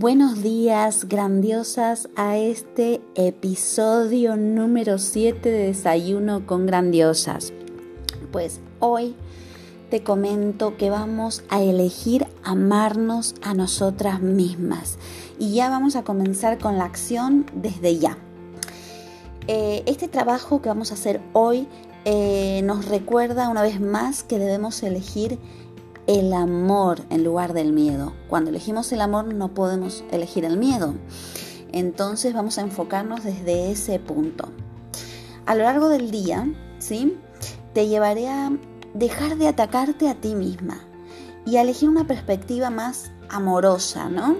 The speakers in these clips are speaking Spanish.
Buenos días, grandiosas, a este episodio número 7 de Desayuno con Grandiosas. Pues hoy te comento que vamos a elegir amarnos a nosotras mismas y ya vamos a comenzar con la acción desde ya. Eh, este trabajo que vamos a hacer hoy eh, nos recuerda una vez más que debemos elegir el amor en lugar del miedo. Cuando elegimos el amor no podemos elegir el miedo. Entonces vamos a enfocarnos desde ese punto. A lo largo del día, ¿sí? Te llevaré a dejar de atacarte a ti misma y a elegir una perspectiva más amorosa, ¿no?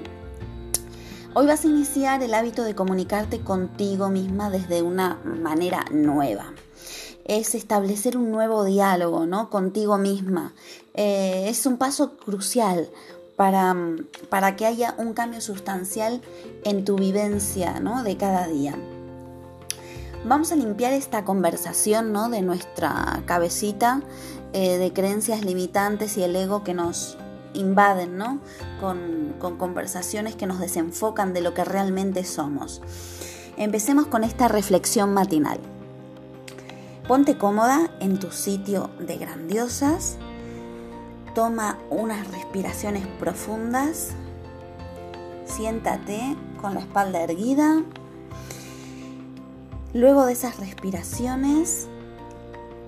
Hoy vas a iniciar el hábito de comunicarte contigo misma desde una manera nueva es establecer un nuevo diálogo ¿no? contigo misma. Eh, es un paso crucial para, para, que haya un cambio sustancial en tu vivencia ¿no? de cada día. Vamos a limpiar esta conversación ¿no? de nuestra cabecita eh, de creencias limitantes y el ego que nos invaden ¿no? con, con conversaciones que nos desenfocan de lo que realmente somos. Empecemos con esta reflexión matinal. Ponte cómoda en tu sitio de grandiosas. Toma unas respiraciones profundas. Siéntate con la espalda erguida. Luego de esas respiraciones,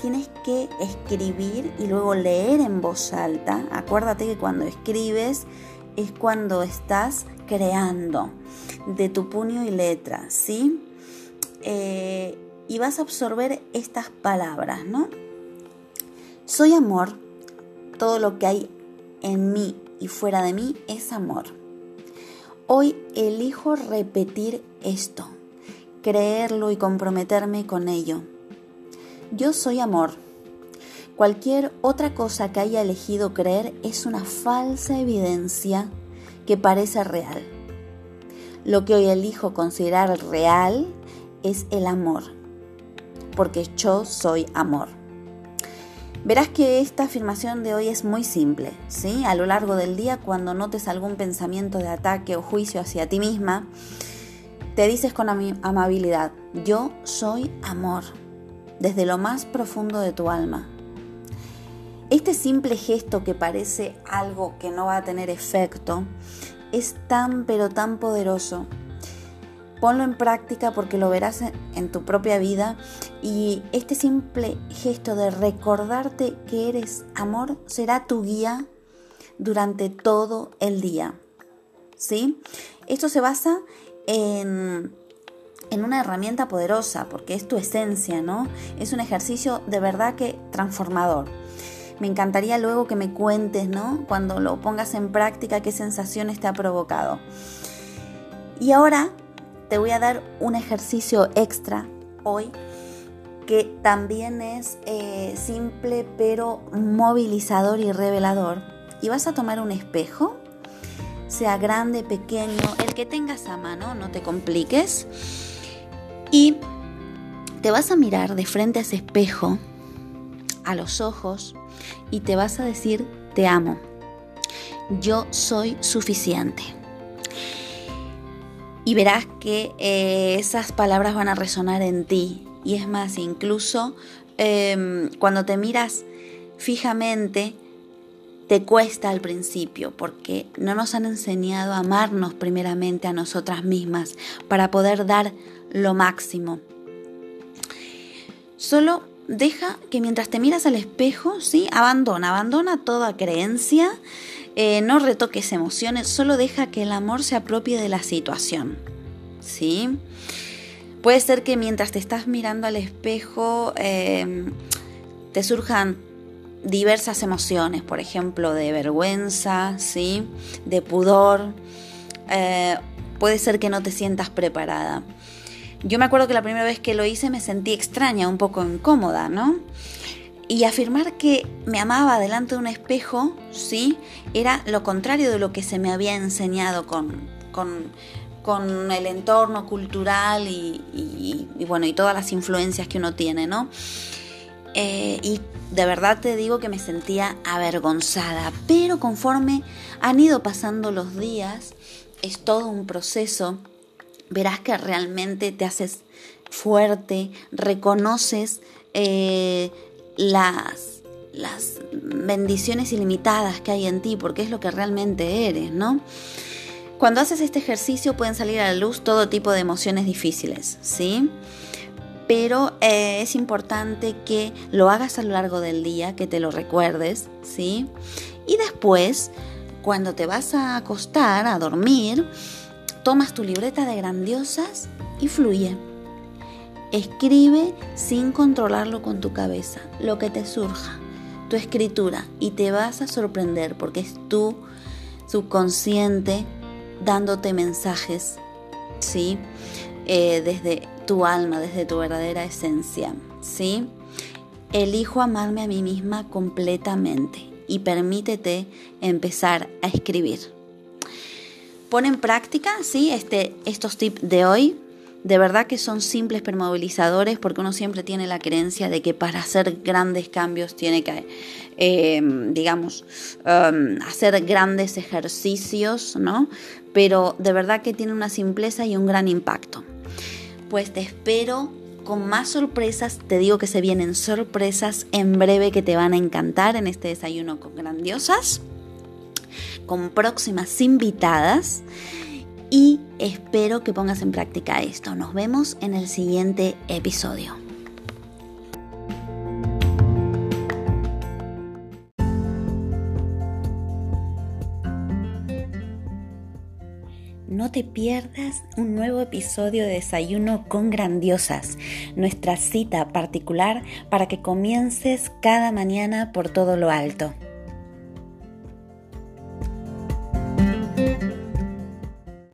tienes que escribir y luego leer en voz alta. Acuérdate que cuando escribes es cuando estás creando de tu puño y letra, ¿sí? Eh, y vas a absorber estas palabras, ¿no? Soy amor, todo lo que hay en mí y fuera de mí es amor. Hoy elijo repetir esto, creerlo y comprometerme con ello. Yo soy amor. Cualquier otra cosa que haya elegido creer es una falsa evidencia que parece real. Lo que hoy elijo considerar real es el amor porque yo soy amor. Verás que esta afirmación de hoy es muy simple, ¿sí? A lo largo del día, cuando notes algún pensamiento de ataque o juicio hacia ti misma, te dices con amabilidad, yo soy amor, desde lo más profundo de tu alma. Este simple gesto que parece algo que no va a tener efecto, es tan pero tan poderoso Ponlo en práctica porque lo verás en tu propia vida y este simple gesto de recordarte que eres amor será tu guía durante todo el día. ¿Sí? Esto se basa en, en una herramienta poderosa porque es tu esencia, ¿no? Es un ejercicio de verdad que transformador. Me encantaría luego que me cuentes, ¿no? Cuando lo pongas en práctica, qué sensaciones te ha provocado. Y ahora te voy a dar un ejercicio extra hoy que también es eh, simple pero movilizador y revelador. Y vas a tomar un espejo, sea grande, pequeño, el que tengas a mano, no te compliques. Y te vas a mirar de frente a ese espejo, a los ojos, y te vas a decir, te amo. Yo soy suficiente. Y verás que eh, esas palabras van a resonar en ti. Y es más, incluso em, cuando te miras fijamente, te cuesta al principio porque no nos han enseñado a amarnos primeramente a nosotras mismas para poder dar lo máximo. Solo deja que mientras te miras al espejo, ¿sí? Abandona, abandona toda creencia, eh, no retoques emociones, solo deja que el amor se apropie de la situación, ¿sí? Puede ser que mientras te estás mirando al espejo em, te surjan diversas emociones, por ejemplo, de vergüenza, ¿sí? de pudor. Eh, puede ser que no te sientas preparada. Yo me acuerdo que la primera vez que lo hice me sentí extraña, un poco incómoda, ¿no? Y afirmar que me amaba delante de un espejo, sí, era lo contrario de lo que se me había enseñado con, con, el entorno cultural y, bueno, y todas las influencias que uno tiene, ¿no? Eh, y de verdad te digo que me sentía avergonzada, pero conforme han ido pasando los días, es todo un proceso verás que realmente te haces fuerte, reconoces eh, las, las bendiciones ilimitadas que hay en ti, porque es lo que realmente eres, ¿no? Cuando haces este ejercicio pueden salir a la luz todo tipo de emociones difíciles, ¿sí? Pero eh, es importante que lo hagas a lo largo del día, que te lo recuerdes, ¿sí? Y después, cuando te vas a acostar, a dormir, Tomas tu libreta de grandiosas y fluye. Escribe sin controlarlo con tu cabeza, lo que te surja, tu escritura, y te vas a sorprender porque es tu subconsciente dándote mensajes, ¿sí? Eh, desde tu alma, desde tu verdadera esencia, ¿sí? Elijo amarme a mí misma completamente y permítete empezar a escribir. Pon en práctica, ¿sí? Este, estos tips de hoy. De verdad que son simples pero movilizadores porque uno siempre tiene la creencia de que para hacer grandes cambios tiene que, em, digamos, em, hacer grandes ejercicios, ¿no? Pero de verdad que tiene una simpleza y un gran impacto. Pues te espero con más sorpresas. Te digo que se vienen sorpresas en breve que te van a encantar en este desayuno con grandiosas con próximas invitadas y espero que pongas en práctica esto. Nos vemos en el siguiente episodio. No te pierdas un nuevo episodio de Desayuno con Grandiosas, nuestra cita particular para que comiences cada mañana por todo lo alto.